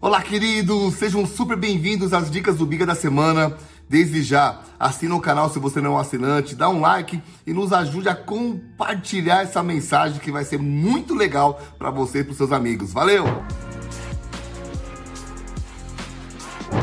Olá, queridos! Sejam super bem-vindos às dicas do Biga da semana. Desde já, assina o canal se você não é um assinante, dá um like e nos ajude a compartilhar essa mensagem que vai ser muito legal para você e para seus amigos. Valeu!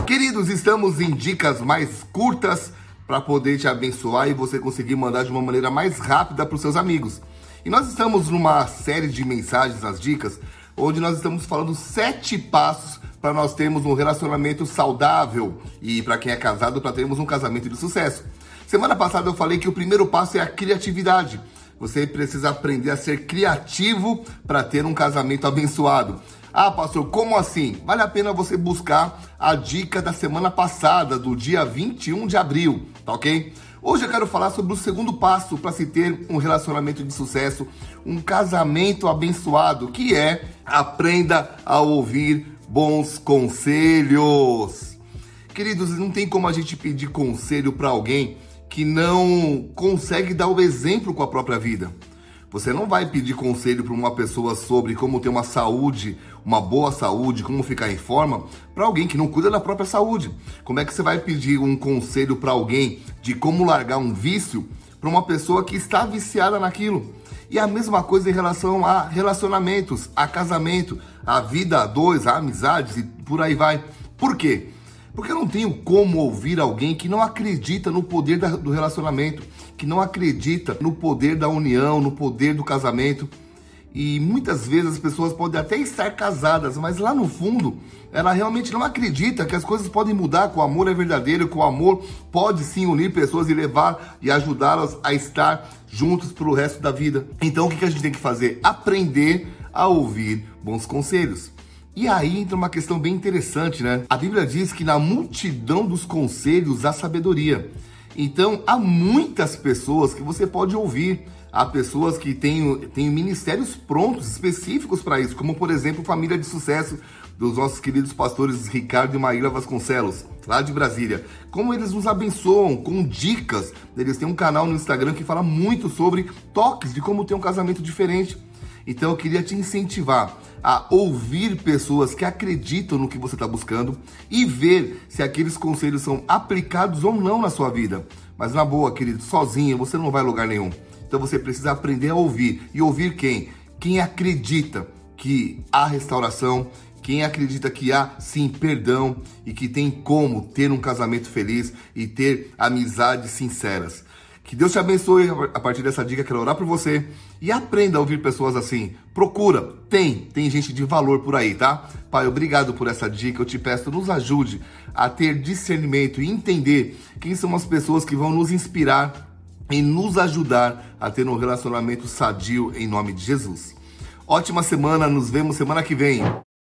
Queridos, estamos em dicas mais curtas para poder te abençoar e você conseguir mandar de uma maneira mais rápida para os seus amigos. E nós estamos numa série de mensagens nas dicas, onde nós estamos falando sete passos para nós termos um relacionamento saudável e para quem é casado, para termos um casamento de sucesso. Semana passada eu falei que o primeiro passo é a criatividade. Você precisa aprender a ser criativo para ter um casamento abençoado. Ah, pastor, como assim? Vale a pena você buscar a dica da semana passada, do dia 21 de abril, tá ok? Hoje eu quero falar sobre o segundo passo para se ter um relacionamento de sucesso, um casamento abençoado, que é aprenda a ouvir bons conselhos. Queridos, não tem como a gente pedir conselho para alguém que não consegue dar o exemplo com a própria vida. Você não vai pedir conselho para uma pessoa sobre como ter uma saúde, uma boa saúde, como ficar em forma, para alguém que não cuida da própria saúde. Como é que você vai pedir um conselho para alguém de como largar um vício para uma pessoa que está viciada naquilo? E a mesma coisa em relação a relacionamentos, a casamento, a vida a dois, a amizades e por aí vai. Por quê? Porque eu não tenho como ouvir alguém que não acredita no poder do relacionamento, que não acredita no poder da união, no poder do casamento. E muitas vezes as pessoas podem até estar casadas, mas lá no fundo ela realmente não acredita que as coisas podem mudar, que o amor é verdadeiro, que o amor pode sim unir pessoas e levar e ajudá-las a estar juntos pelo resto da vida. Então o que a gente tem que fazer? Aprender a ouvir bons conselhos. E aí entra uma questão bem interessante, né? A Bíblia diz que na multidão dos conselhos há sabedoria. Então, há muitas pessoas que você pode ouvir. Há pessoas que têm, têm ministérios prontos, específicos para isso, como, por exemplo, Família de Sucesso, dos nossos queridos pastores Ricardo e Maíra Vasconcelos, lá de Brasília. Como eles nos abençoam com dicas. Eles têm um canal no Instagram que fala muito sobre toques de como ter um casamento diferente. Então eu queria te incentivar a ouvir pessoas que acreditam no que você está buscando e ver se aqueles conselhos são aplicados ou não na sua vida. Mas na boa, querido, sozinho você não vai a lugar nenhum. Então você precisa aprender a ouvir. E ouvir quem? Quem acredita que há restauração, quem acredita que há sim perdão e que tem como ter um casamento feliz e ter amizades sinceras. Que Deus te abençoe a partir dessa dica. Quero orar por você e aprenda a ouvir pessoas assim. Procura, tem, tem gente de valor por aí, tá? Pai, obrigado por essa dica. Eu te peço, nos ajude a ter discernimento e entender quem são as pessoas que vão nos inspirar e nos ajudar a ter um relacionamento sadio em nome de Jesus. Ótima semana, nos vemos semana que vem.